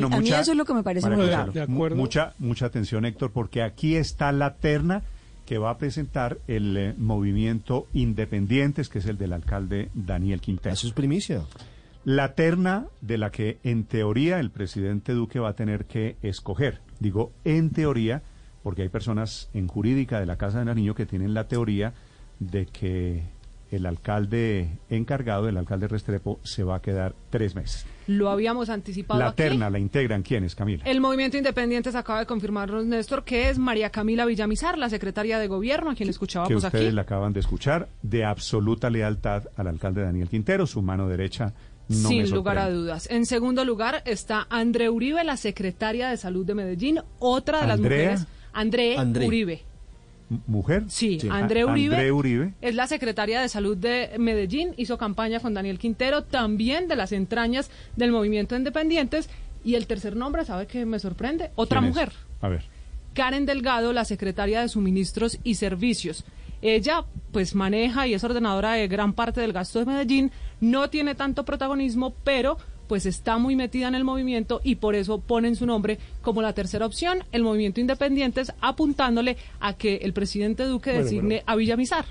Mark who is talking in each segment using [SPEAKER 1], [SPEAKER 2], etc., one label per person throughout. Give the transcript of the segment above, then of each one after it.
[SPEAKER 1] Bueno,
[SPEAKER 2] a mí
[SPEAKER 1] mucha-
[SPEAKER 2] eso es lo que me parece muy grave.
[SPEAKER 3] De acuerdo.
[SPEAKER 1] mu- Mucha, mucha atención, Héctor, porque aquí está la terna que va a presentar el eh, movimiento Independientes, que es el del alcalde Daniel Quintero.
[SPEAKER 4] Eso es primicia.
[SPEAKER 1] La terna de la que en teoría el presidente Duque va a tener que escoger. Digo en teoría, porque hay personas en jurídica de la Casa de Nariño que tienen la teoría de que el alcalde encargado, el alcalde Restrepo, se va a quedar tres meses.
[SPEAKER 5] Lo habíamos anticipado
[SPEAKER 1] La
[SPEAKER 5] aquí.
[SPEAKER 1] terna la integran quiénes, Camila.
[SPEAKER 5] El movimiento Independientes acaba de confirmarnos, Néstor, que es María Camila Villamizar, la secretaria de gobierno, a quien
[SPEAKER 1] que
[SPEAKER 5] escuchábamos
[SPEAKER 1] ustedes
[SPEAKER 5] aquí.
[SPEAKER 1] la acaban de escuchar, de absoluta lealtad al alcalde Daniel Quintero, su mano derecha. No
[SPEAKER 5] Sin lugar a dudas. En segundo lugar está André Uribe, la secretaria de Salud de Medellín, otra de las
[SPEAKER 1] ¿Andrea?
[SPEAKER 5] mujeres. André,
[SPEAKER 4] André.
[SPEAKER 5] Uribe.
[SPEAKER 1] ¿Mujer?
[SPEAKER 5] Sí,
[SPEAKER 4] Sí.
[SPEAKER 5] André
[SPEAKER 1] A-
[SPEAKER 5] Uribe.
[SPEAKER 1] André Uribe.
[SPEAKER 5] Es la secretaria de Salud de Medellín, hizo campaña con Daniel Quintero, también de las entrañas del movimiento Independientes. Y el tercer nombre, ¿sabe qué me sorprende? Otra mujer.
[SPEAKER 1] A ver.
[SPEAKER 5] Karen Delgado, la secretaria de Suministros y Servicios. Ella, pues, maneja y es ordenadora de gran parte del gasto de Medellín, no tiene tanto protagonismo, pero pues está muy metida en el movimiento y por eso ponen su nombre como la tercera opción, el movimiento Independientes, apuntándole a que el presidente Duque
[SPEAKER 3] Bueno,
[SPEAKER 5] designe a Villamizar.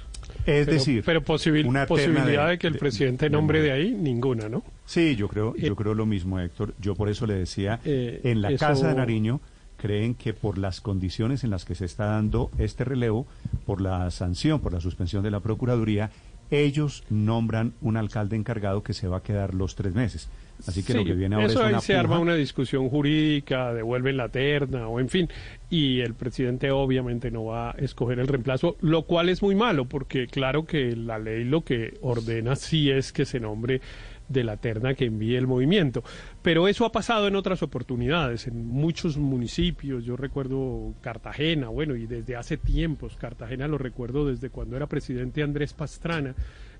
[SPEAKER 1] Es
[SPEAKER 3] Pero,
[SPEAKER 1] decir,
[SPEAKER 3] pero posibil-
[SPEAKER 1] una
[SPEAKER 3] posibilidad de, que el
[SPEAKER 1] de-
[SPEAKER 3] presidente
[SPEAKER 1] de
[SPEAKER 3] nombre de ahí, ninguna, ¿no?
[SPEAKER 1] Sí, yo creo, yo
[SPEAKER 3] Eh,
[SPEAKER 1] creo lo mismo, Héctor. Yo por eso le decía,
[SPEAKER 3] Eh,
[SPEAKER 1] en la
[SPEAKER 3] eso-
[SPEAKER 1] Casa de Nariño creen que por las condiciones en las que se está dando este relevo, por la sanción, por la suspensión de la Procuraduría, ellos nombran un alcalde encargado que se va a quedar los tres meses. Así que lo que viene ahora
[SPEAKER 3] eso
[SPEAKER 1] es
[SPEAKER 3] ahí
[SPEAKER 1] una
[SPEAKER 3] se arma una discusión jurídica, devuelven la terna o en fin, y el presidente obviamente no va a escoger el reemplazo, lo cual es muy malo porque claro que la ley lo que ordena sí es que se nombre de la terna que envíe el movimiento. Pero eso ha pasado en otras oportunidades, en muchos municipios. Yo recuerdo Cartagena, bueno, y desde hace tiempos, Cartagena lo recuerdo desde cuando era presidente Andrés Pastrana,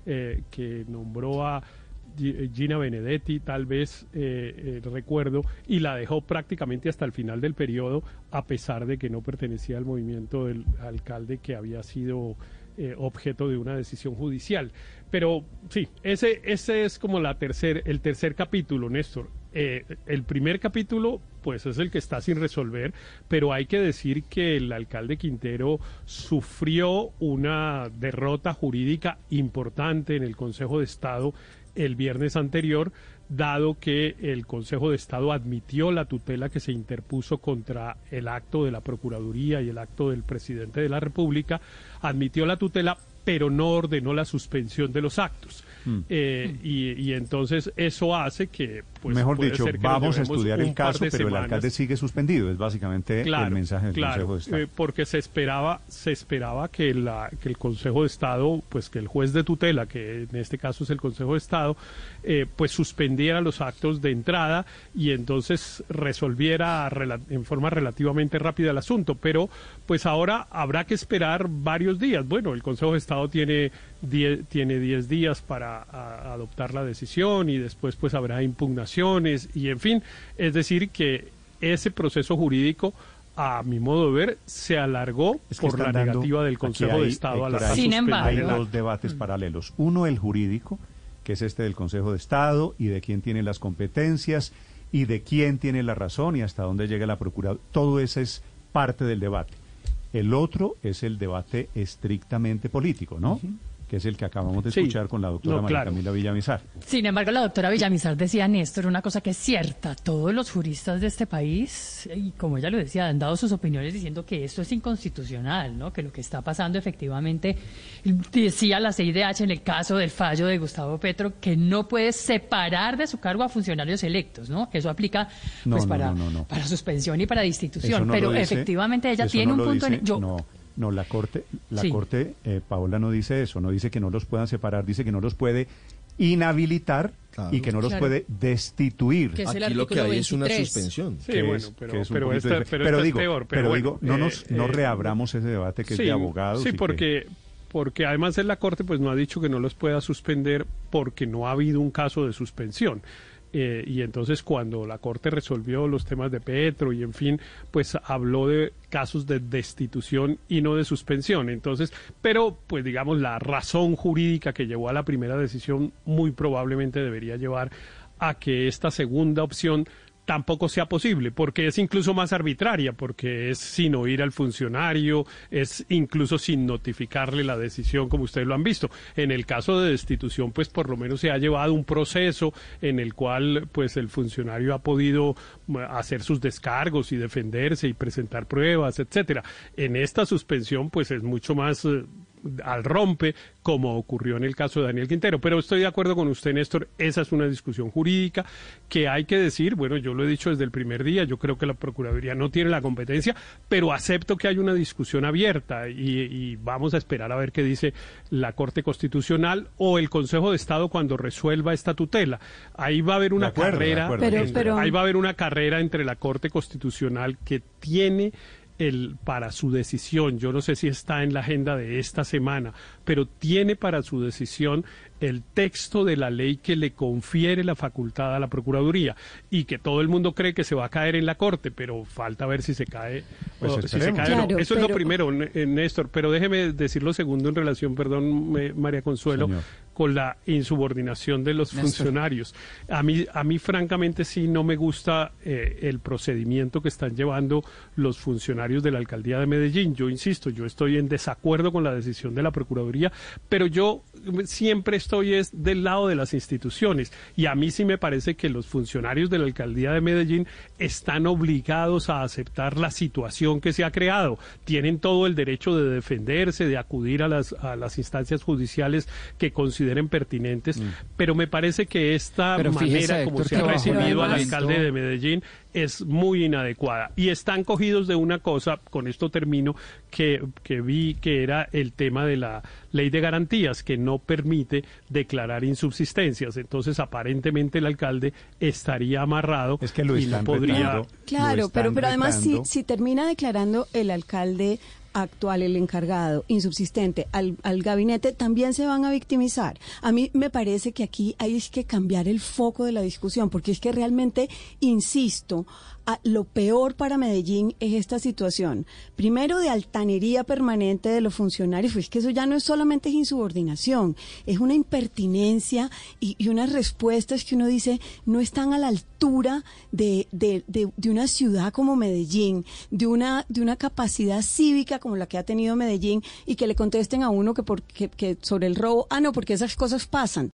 [SPEAKER 3] eh, que nombró a Gi- Gina Benedetti, tal vez eh, eh, recuerdo, y la dejó prácticamente hasta el final del periodo, a pesar de que no pertenecía al movimiento del alcalde que había sido eh, objeto de una decisión judicial. Pero sí, ese, ese es como la tercer, el tercer capítulo, Néstor. Eh, el primer capítulo, pues es el que está sin resolver, pero hay que decir que el alcalde Quintero sufrió una derrota jurídica importante en el Consejo de Estado el viernes anterior, dado que el Consejo de Estado admitió la tutela que se interpuso contra el acto de la Procuraduría y el acto del presidente de la República, admitió la tutela, pero no ordenó la suspensión de los actos. Eh, y, y entonces eso hace que, pues,
[SPEAKER 1] Mejor dicho, vamos a estudiar el caso, pero el alcalde sigue suspendido. Es básicamente el mensaje del
[SPEAKER 3] claro,
[SPEAKER 1] Consejo de Estado.
[SPEAKER 3] eh, porque se esperaba, se esperaba que, la, que el Consejo de Estado, pues que el juez de tutela, que en este caso es el Consejo de Estado, eh, pues suspendiera los actos de entrada y entonces resolviera en forma relativamente rápida el asunto. Pero pues ahora habrá que esperar varios días. Bueno, el Consejo de Estado tiene 10 tiene 10 días para a- adoptar la decisión y después pues habrá y en fin, es decir que ese proceso jurídico a mi modo de ver, se alargó
[SPEAKER 1] Es que
[SPEAKER 3] por la negativa del Consejo
[SPEAKER 1] hay,
[SPEAKER 3] de Estado a la
[SPEAKER 2] Sin embargo-
[SPEAKER 1] Hay dos debates paralelos. Uno, el jurídico, que es este del Consejo de Estado y de quién tiene las competencias y de quién tiene la razón y hasta dónde llega la Procuraduría. Todo eso es parte del debate. El otro es el debate estrictamente político, ¿no? Que es el que acabamos de
[SPEAKER 3] Sí.
[SPEAKER 1] escuchar con la doctora
[SPEAKER 3] No,
[SPEAKER 1] María
[SPEAKER 3] claro.
[SPEAKER 1] Camila Villamizar.
[SPEAKER 2] Sin embargo, la doctora Villamizar decía, Néstor, una cosa que es cierta. Todos los juristas de este país, y como ella lo decía, han dado sus opiniones diciendo que esto es inconstitucional, ¿no? Que lo que está pasando efectivamente, decía la CIDH en el caso del fallo de Gustavo Petro, que no puede separar de su cargo a funcionarios electos, ¿no? Que eso aplica pues
[SPEAKER 1] no,
[SPEAKER 2] para,
[SPEAKER 1] no, no, no.
[SPEAKER 2] para suspensión y para destitución.
[SPEAKER 1] no
[SPEAKER 2] Pero
[SPEAKER 1] dice-
[SPEAKER 2] efectivamente ella tiene
[SPEAKER 1] no
[SPEAKER 2] un punto
[SPEAKER 1] dice-
[SPEAKER 2] en... Yo,
[SPEAKER 1] no, la Corte, la
[SPEAKER 2] Sí.
[SPEAKER 1] Corte, eh, Paola no dice eso, no dice que no los puedan separar, dice que no los puede inhabilitar
[SPEAKER 4] Claro.
[SPEAKER 1] y que no los
[SPEAKER 5] Claro.
[SPEAKER 1] puede destituir.
[SPEAKER 4] Aquí lo que hay es una
[SPEAKER 5] 23.
[SPEAKER 4] suspensión.
[SPEAKER 3] Sí,
[SPEAKER 1] que
[SPEAKER 3] bueno,
[SPEAKER 1] es-
[SPEAKER 3] pero,
[SPEAKER 1] que es
[SPEAKER 3] pero esta, pero
[SPEAKER 1] Pero digo,
[SPEAKER 3] es peor. Pero,
[SPEAKER 1] pero
[SPEAKER 3] bueno,
[SPEAKER 1] digo, no, nos,
[SPEAKER 3] eh,
[SPEAKER 1] no
[SPEAKER 3] eh,
[SPEAKER 1] reabramos ese debate que es de abogados.
[SPEAKER 3] Sí,
[SPEAKER 1] que-
[SPEAKER 3] porque, porque además en la Corte pues no ha dicho que no los pueda suspender porque no ha habido un caso de suspensión. Eh, y entonces cuando la Corte resolvió los temas de Petro y en fin, pues habló de casos de destitución y no de suspensión. Entonces, pero pues digamos la razón jurídica que llevó a la primera decisión muy probablemente debería llevar a que esta segunda opción tampoco sea posible, porque es incluso más arbitraria, porque es sin oír al funcionario, es incluso sin notificarle la decisión, como ustedes lo han visto. En el caso de destitución, pues por lo menos se ha llevado un proceso en el cual pues el funcionario ha podido hacer sus descargos y defenderse y presentar pruebas, etcétera. En esta suspensión, pues es mucho más eh, al rompe, como ocurrió en el caso de Daniel Quintero. Pero estoy de acuerdo con usted, Néstor, esa es una discusión jurídica que hay que decir, bueno, yo lo he dicho desde el primer día, yo creo que la Procuraduría no tiene la competencia, pero acepto que hay una discusión abierta y, vamos a esperar a ver qué dice la Corte Constitucional o el Consejo de Estado cuando resuelva esta tutela. Ahí va a haber una carrera, ahí va a haber una carrera entre la Corte Constitucional que tiene el, para su decisión, yo no sé si está en la agenda de esta semana, pero tiene para su decisión el texto de la ley que le confiere la facultad a la Procuraduría y que todo el mundo cree que se va a caer en la Corte, pero falta ver si se cae, pues si se cae Eso es lo primero, Néstor, pero déjeme decir lo segundo en relación, perdón, María Consuelo, con la insubordinación de los funcionarios. A mí, a mí francamente sí no me gusta eh, el procedimiento que están llevando los funcionarios de la alcaldía de Medellín. Yo insisto, yo estoy en desacuerdo con la decisión de la Procuraduría, pero yo siempre estoy es del lado de las instituciones y a mí sí me parece que los funcionarios de la alcaldía de Medellín están obligados a aceptar la situación que se ha creado. Tienen todo el derecho de defenderse, de acudir a las, a las instancias judiciales que consideren pertinentes, mm. pero me parece que esta manera como se ha recibido al alcalde de Medellín es muy inadecuada. Y están cogidos de una cosa, con esto termino, que, que vi que era el tema de la ley de garantías, que no permite declarar insubsistencias. Entonces, aparentemente el alcalde estaría amarrado
[SPEAKER 1] es que lo y no
[SPEAKER 4] podría... Claro, pero, pero además si, si termina declarando el alcalde actual, el encargado, insubsistente, al, al, gabinete, también se van a victimizar. A mí me parece que aquí hay que cambiar el foco de la discusión, porque es que realmente, insisto, lo peor para Medellín es esta situación. Primero, de altanería permanente de los funcionarios, pues que eso ya no es solamente insubordinación, es una impertinencia y, unas respuestas que uno dice no están a la altura de, de, de, una ciudad como Medellín, de una, de una capacidad cívica como la que ha tenido Medellín y que le contesten a uno que, por, que, sobre el robo, ah, no, porque esas cosas pasan.